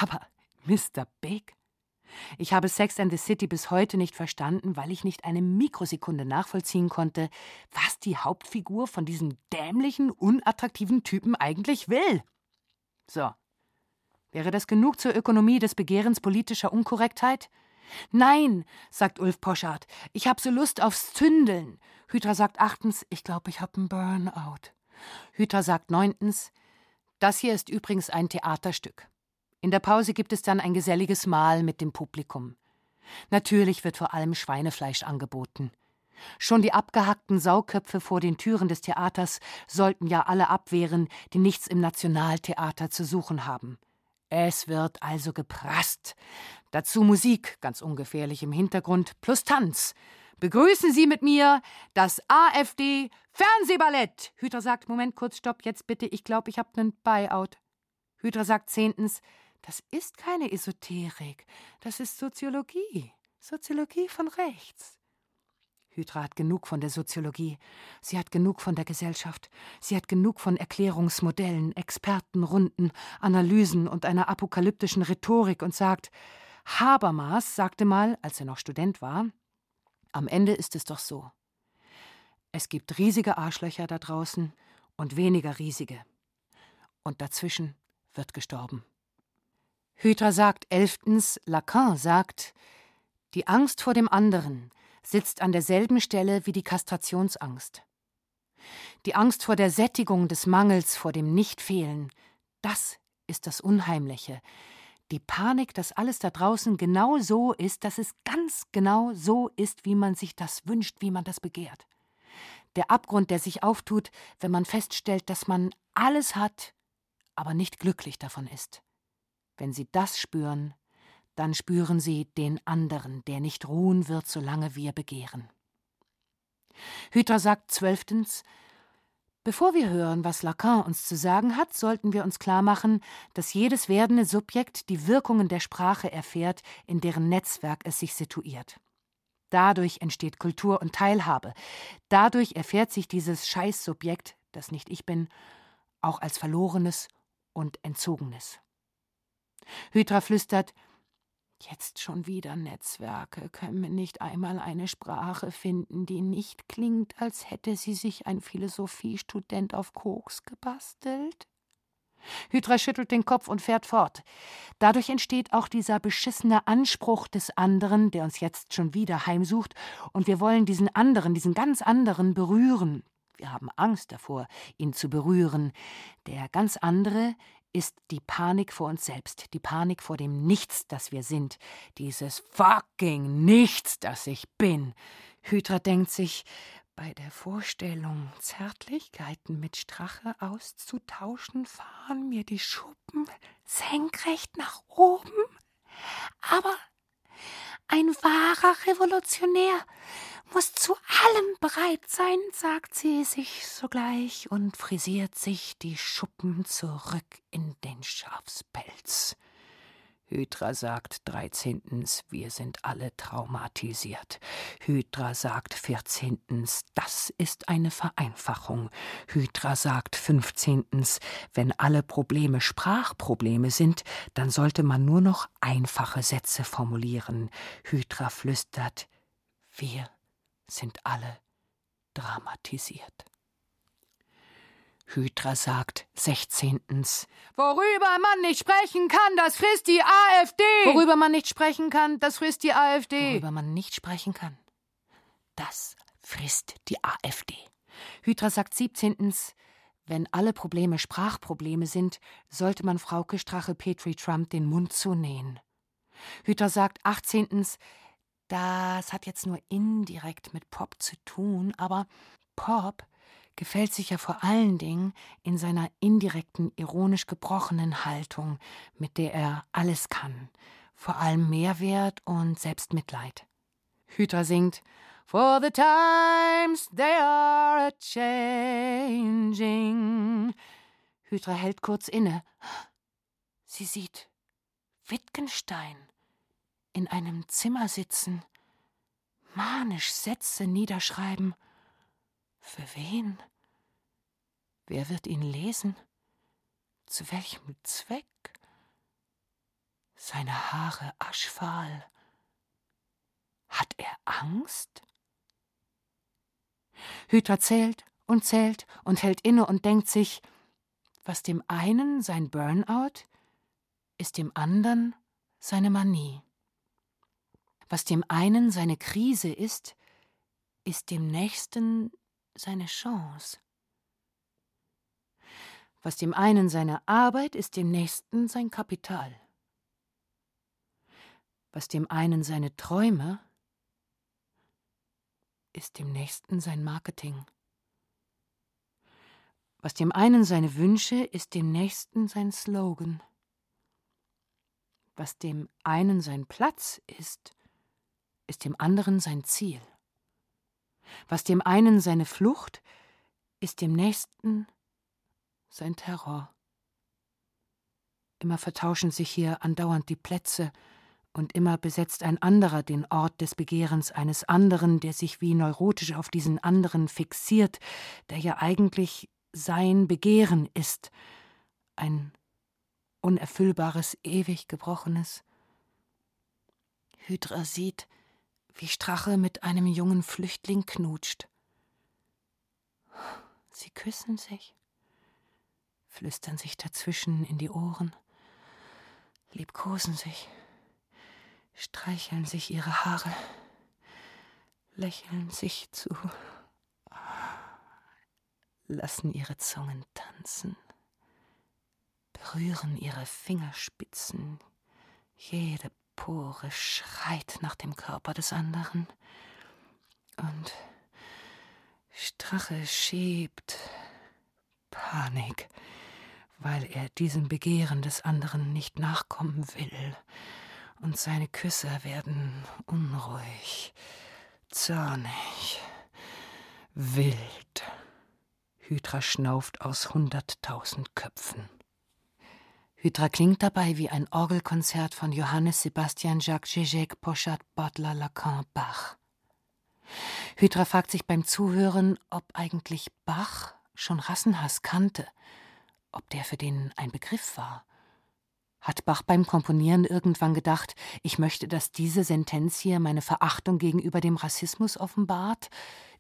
Aber Mr. Big? Ich habe Sex and the City bis heute nicht verstanden, weil ich nicht eine Mikrosekunde nachvollziehen konnte, was die Hauptfigur von diesem dämlichen, unattraktiven Typen eigentlich will. So. Wäre das genug zur Ökonomie des Begehrens politischer Unkorrektheit? Nein, sagt Ulf Poschardt, ich hab so Lust aufs Zündeln. Hydra sagt achtens, ich glaube, ich hab einen Burnout. Hydra sagt neuntens, das hier ist übrigens ein Theaterstück. In der Pause gibt es dann ein geselliges Mahl mit dem Publikum. Natürlich wird vor allem Schweinefleisch angeboten. Schon die abgehackten Sauköpfe vor den Türen des Theaters sollten ja alle abwehren, die nichts im Nationaltheater zu suchen haben. Es wird also geprasst. Dazu Musik, ganz ungefährlich im Hintergrund, plus Tanz. Begrüßen Sie mit mir das AfD Fernsehballett. Hüter sagt, Moment, kurz, stopp, jetzt bitte, ich glaube, ich habe einen Buyout. Hüter sagt zehntens, das ist keine Esoterik, das ist Soziologie. Soziologie von rechts. Hydra hat genug von der Soziologie. Sie hat genug von der Gesellschaft. Sie hat genug von Erklärungsmodellen, Expertenrunden, Analysen und einer apokalyptischen Rhetorik und sagt, Habermas sagte mal, als er noch Student war, am Ende ist es doch so. Es gibt riesige Arschlöcher da draußen und weniger riesige. Und dazwischen wird gestorben. Hydra sagt elftens, Lacan sagt, die Angst vor dem anderen sitzt an derselben Stelle wie die Kastrationsangst. Die Angst vor der Sättigung des Mangels, vor dem Nichtfehlen, das ist das Unheimliche. Die Panik, dass alles da draußen genau so ist, dass es ganz genau so ist, wie man sich das wünscht, wie man das begehrt. Der Abgrund, der sich auftut, wenn man feststellt, dass man alles hat, aber nicht glücklich davon ist. Wenn Sie das spüren, dann spüren sie den anderen, der nicht ruhen wird, solange wir begehren. Hüter sagt zwölftens, Bevor wir hören, was Lacan uns zu sagen hat, sollten wir uns klarmachen, dass jedes werdende Subjekt die Wirkungen der Sprache erfährt, in deren Netzwerk es sich situiert. Dadurch entsteht Kultur und Teilhabe. Dadurch erfährt sich dieses Scheißsubjekt, das nicht ich bin, auch als Verlorenes und Entzogenes. Hydra flüstert, Jetzt schon wieder Netzwerke. Können wir nicht einmal eine Sprache finden, die nicht klingt, als hätte sie sich ein Philosophiestudent auf Koks gebastelt? Hydra schüttelt den Kopf und fährt fort. Dadurch entsteht auch dieser beschissene Anspruch des anderen, der uns jetzt schon wieder heimsucht, und wir wollen diesen anderen, diesen ganz anderen berühren. Wir haben Angst davor, ihn zu berühren. Der ganz andere ist die Panik vor uns selbst, die Panik vor dem Nichts, das wir sind, dieses fucking Nichts, das ich bin. Hydra denkt sich, bei der Vorstellung, Zärtlichkeiten mit Strache auszutauschen, fahren mir die Schuppen senkrecht nach oben. Aber ein wahrer Revolutionär muss zu allem bereit sein, sagt sie sich sogleich und frisiert sich die Schuppen zurück in den Schafspelz. Hydra sagt dreizehntens, wir sind alle traumatisiert. Hydra sagt vierzehntens, das ist eine Vereinfachung. Hydra sagt fünfzehntens, wenn alle Probleme Sprachprobleme sind, dann sollte man nur noch einfache Sätze formulieren. Hydra flüstert, wir sind alle dramatisiert. Hydra sagt sechzehntens, worüber man nicht sprechen kann, das frisst die AfD. Worüber man nicht sprechen kann, das frisst die AfD. Worüber man nicht sprechen kann, das frisst die AfD. Hydra sagt siebzehntens, wenn alle Probleme Sprachprobleme sind, sollte man Frauke Strache-Petri Trump den Mund zunähen. Hydra sagt achtzehntens, das hat jetzt nur indirekt mit Pop zu tun, aber Pop gefällt sich ja vor allen Dingen in seiner indirekten, ironisch gebrochenen Haltung, mit der er alles kann, vor allem Mehrwert und Selbstmitleid. Hüter singt For the times they are a changing. Hydra hält kurz inne. Sie sieht Wittgenstein in einem Zimmer sitzen, manisch Sätze niederschreiben. Für wen? Wer wird ihn lesen? Zu welchem Zweck? Seine Haare aschfahl. Hat er Angst? Hüter zählt und zählt und hält inne und denkt sich, was dem einen sein Burnout, ist dem anderen seine Manie. Was dem einen seine Krise ist, ist dem nächsten seine Chance. Was dem einen seine Arbeit ist, dem nächsten sein Kapital. Was dem einen seine Träume, ist dem nächsten sein Marketing. Was dem einen seine Wünsche, ist dem nächsten sein Slogan. Was dem einen sein Platz ist, ist dem anderen sein Ziel. Was dem einen seine Flucht, ist dem nächsten sein Terror. Immer vertauschen sich hier andauernd die Plätze, und immer besetzt ein anderer den Ort des Begehrens eines anderen, der sich wie neurotisch auf diesen anderen fixiert, der ja eigentlich sein Begehren ist, ein unerfüllbares, ewig gebrochenes. Hydra sieht, wie Strache mit einem jungen Flüchtling knutscht. Sie küssen sich, flüstern sich dazwischen in die Ohren, liebkosen sich, streicheln sich ihre Haare, lächeln sich zu, lassen ihre Zungen tanzen, berühren ihre Fingerspitzen, jede Pore schreit nach dem Körper des anderen, und Strache schiebt Panik, weil er diesem Begehren des anderen nicht nachkommen will, und seine Küsse werden unruhig, zornig, wild. Hydra schnauft aus hunderttausend Köpfen. Hydra klingt dabei wie ein Orgelkonzert von Johannes Sebastian Jacques Zizek Pochat Butler Lacan Bach. Hydra fragt sich beim Zuhören, ob eigentlich Bach schon Rassenhass kannte, ob der für den ein Begriff war. Hat Bach beim Komponieren irgendwann gedacht, ich möchte, dass diese Sentenz hier meine Verachtung gegenüber dem Rassismus offenbart?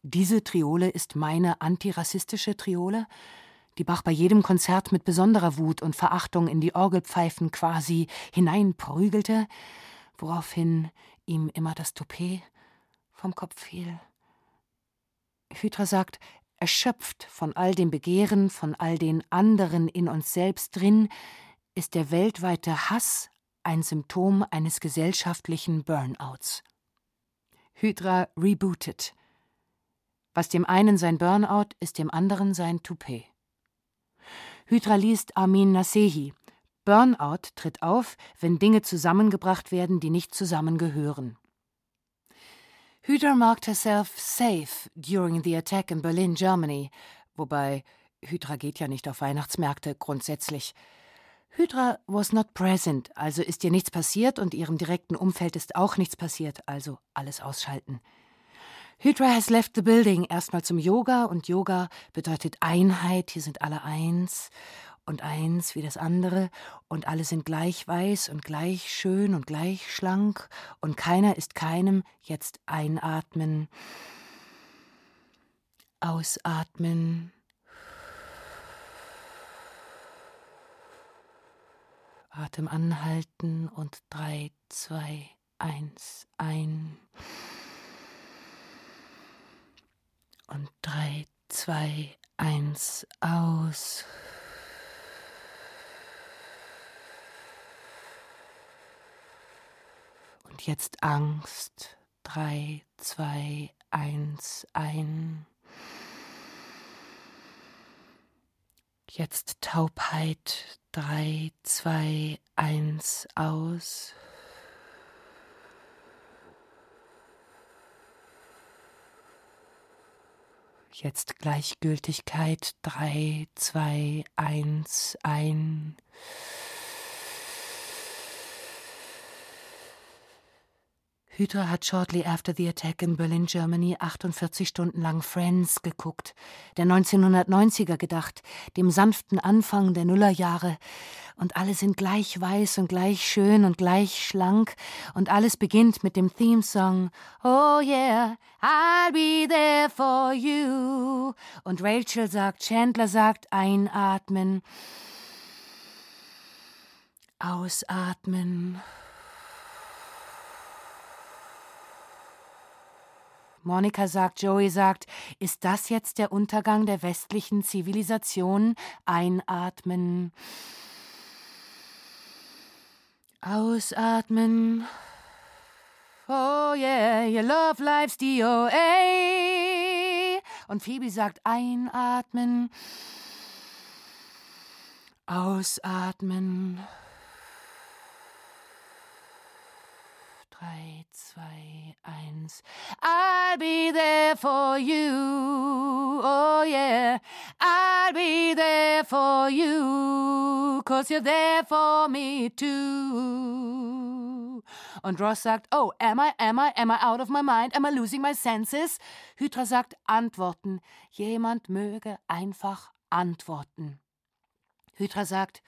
Diese Triole ist meine antirassistische Triole? Die Bach bei jedem Konzert mit besonderer Wut und Verachtung in die Orgelpfeifen quasi hineinprügelte, woraufhin ihm immer das Toupet vom Kopf fiel. Hydra sagt, erschöpft von all dem Begehren, von all den anderen in uns selbst drin, ist der weltweite Hass ein Symptom eines gesellschaftlichen Burnouts. Hydra rebootet. Was dem einen sein Burnout, ist dem anderen sein Toupet. Hydra liest Armin Nasehi. Burnout tritt auf, wenn Dinge zusammengebracht werden, die nicht zusammengehören. Hydra marked herself safe during the attack in Berlin, Germany, wobei Hydra geht ja nicht auf Weihnachtsmärkte grundsätzlich. Hydra was not present, also ist ihr nichts passiert und ihrem direkten Umfeld ist auch nichts passiert, also alles ausschalten. Hydra has left the building. Erstmal zum Yoga. Und Yoga bedeutet Einheit, hier sind alle eins und eins wie das andere. Und alle sind gleich weiß und gleich schön und gleich schlank. Und keiner ist keinem. Jetzt einatmen, ausatmen. Atem anhalten. Und drei, zwei, eins, ein. Und drei, zwei, eins, aus. Und jetzt Angst. Drei, zwei, eins, ein. Jetzt Taubheit. Drei, zwei, eins, aus. Jetzt Gleichgültigkeit. Drei, zwei, eins, ein. Hydra hat shortly after the attack in Berlin, Germany 48 Stunden lang Friends geguckt, der 1990er gedacht, dem sanften Anfang der Nullerjahre. Und alle sind gleich weiß und gleich schön und gleich schlank. Und alles beginnt mit dem Theme-Song Oh yeah, I'll be there for you. Und Rachel sagt, Chandler sagt, einatmen. Ausatmen. Monika sagt, Joey sagt, ist das jetzt der Untergang der westlichen Zivilisation? Einatmen. Ausatmen. oh yeah, your love life's DOA. Und Phoebe sagt, einatmen, ausatmen. Drei, zwei, eins. I'll be there for you. Oh yeah. I'll be there for you. Cause you're there for me too. Und Ross sagt, oh, am I, am I, am I out of my mind? Am I losing my senses? Hydra sagt, antworten. Jemand möge einfach antworten. Hydra sagt,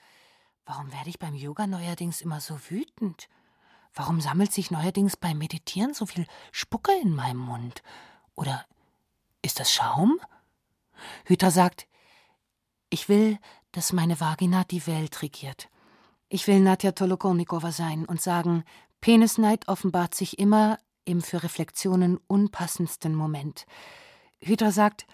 warum werde ich beim Yoga neuerdings immer so wütend? Warum sammelt sich neuerdings beim Meditieren so viel Spucke in meinem Mund? Oder ist das Schaum? Hüter sagt, ich will, dass meine Vagina die Welt regiert. Ich will Nadja Tolokonikova sein und sagen, Penisneid offenbart sich immer im für Reflexionen unpassendsten Moment. Hydra sagt,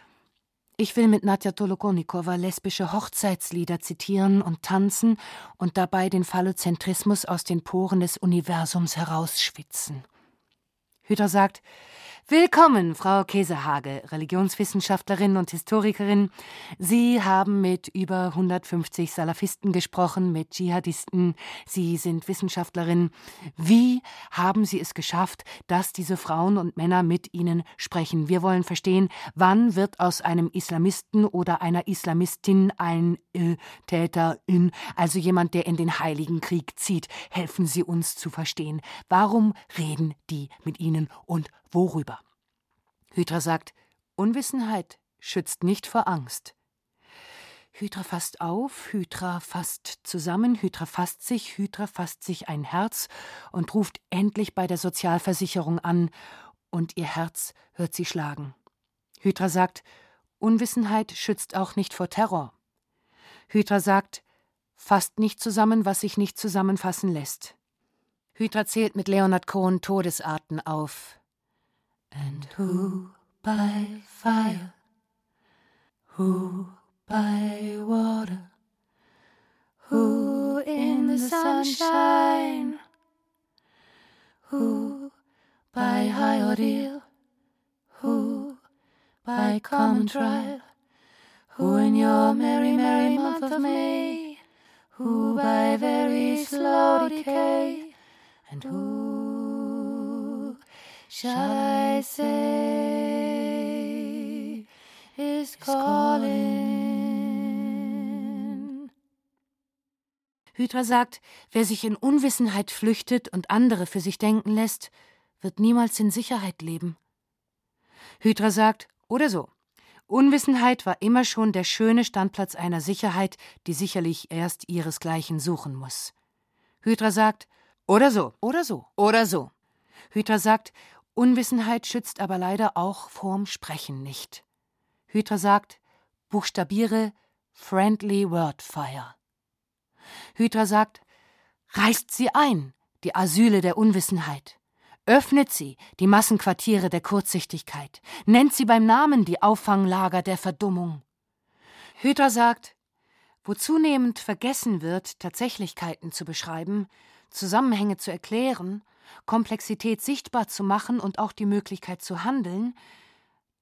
ich will mit Nadja Tolokonikowa lesbische Hochzeitslieder zitieren und tanzen und dabei den Phallozentrismus aus den Poren des Universums herausschwitzen. Hüter sagt, Willkommen, Frau Käsehage, Religionswissenschaftlerin und Historikerin. Sie haben mit über 150 Salafisten gesprochen, mit Dschihadisten. Sie sind Wissenschaftlerin. Wie haben Sie es geschafft, dass diese Frauen und Männer mit Ihnen sprechen? Wir wollen verstehen, wann wird aus einem Islamisten oder einer Islamistin ein äh, Täterin, also jemand, der in den Heiligen Krieg zieht. Helfen Sie uns zu verstehen. Warum reden die mit Ihnen und worüber? Hydra sagt, Unwissenheit schützt nicht vor Angst. Hydra fasst auf, Hydra fasst zusammen, Hydra fasst sich, Hydra fasst sich ein Herz und ruft endlich bei der Sozialversicherung an, und ihr Herz hört sie schlagen. Hydra sagt, Unwissenheit schützt auch nicht vor Terror. Hydra sagt, fasst nicht zusammen, was sich nicht zusammenfassen lässt. Hydra zählt mit Leonard Cohen Todesarten auf. And who by fire, who by water, who in the sunshine, who by high ordeal, who by common trial, who in your merry, merry month of May, who by very slow decay, and who say is calling? Hydra sagt, wer sich in Unwissenheit flüchtet und andere für sich denken lässt, wird niemals in Sicherheit leben. Hydra sagt, oder so. Unwissenheit war immer schon der schöne Standplatz einer Sicherheit, die sicherlich erst ihresgleichen suchen muss. Hydra sagt, oder so, oder so, oder so. Hydra sagt, Unwissenheit schützt aber leider auch vorm Sprechen nicht. Hydra sagt, buchstabiere Friendly Wordfire. Hydra sagt, reißt sie ein, die Asyle der Unwissenheit. Öffnet sie, die Massenquartiere der Kurzsichtigkeit. Nennt sie beim Namen die Auffanglager der Verdummung. Hydra sagt, wo zunehmend vergessen wird, Tatsächlichkeiten zu beschreiben, Zusammenhänge zu erklären, Komplexität sichtbar zu machen und auch die Möglichkeit zu handeln,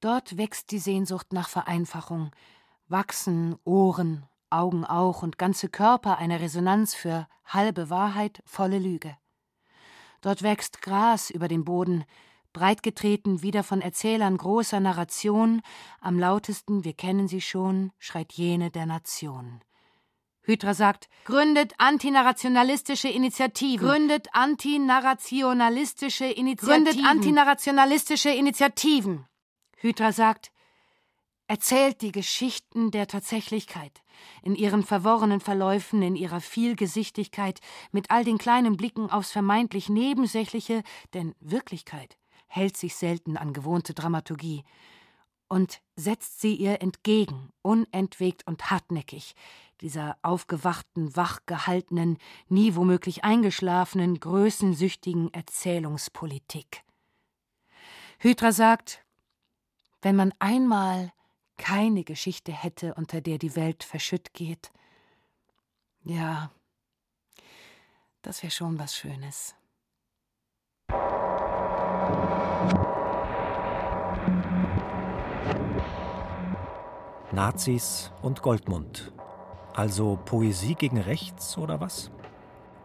dort wächst die Sehnsucht nach Vereinfachung, wachsen Ohren, Augen auch und ganze Körper eine Resonanz für halbe Wahrheit, volle Lüge. Dort wächst Gras über dem Boden, breitgetreten wieder von Erzählern großer Narration, am lautesten, wir kennen sie schon, schreit jene der Nation. Hydra sagt, gründet antinarrationalistische Initiativen. Gründet antinarrationalistische Initiativen. Gründet antinarrationalistische Initiativen. Hydra sagt, erzählt die Geschichten der Tatsächlichkeit, in ihren verworrenen Verläufen, in ihrer Vielgesichtigkeit, mit all den kleinen Blicken aufs vermeintlich Nebensächliche, denn Wirklichkeit hält sich selten an gewohnte Dramaturgie, und setzt sie ihr entgegen, unentwegt und hartnäckig, dieser aufgewachten, wachgehaltenen, nie womöglich eingeschlafenen, größensüchtigen Erzählungspolitik. Hydra sagt, wenn man einmal keine Geschichte hätte, unter der die Welt verschütt geht, ja, das wäre schon was Schönes. Nazis und Goldmund. Also Poesie gegen rechts oder was?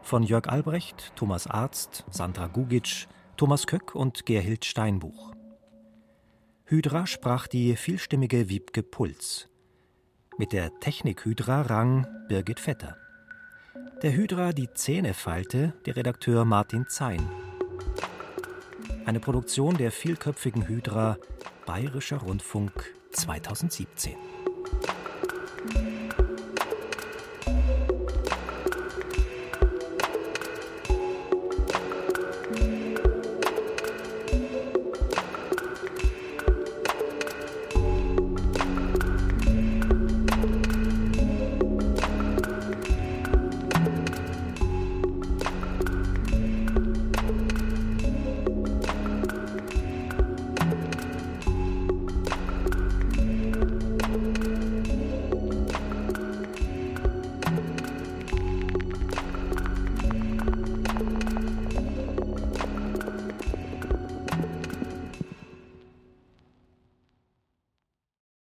Von Jörg Albrecht, Thomas Arzt, Sandra Gugic, Thomas Köck und Gerhild Steinbuch. Hydra sprach die vielstimmige Wiebke Puls. Mit der Technik Hydra rang Birgit Vetter. Der Hydra die Zähne feilte der Redakteur Martin Zein. Eine Produktion der vielköpfigen Hydra Bayerischer Rundfunk 2017. thank you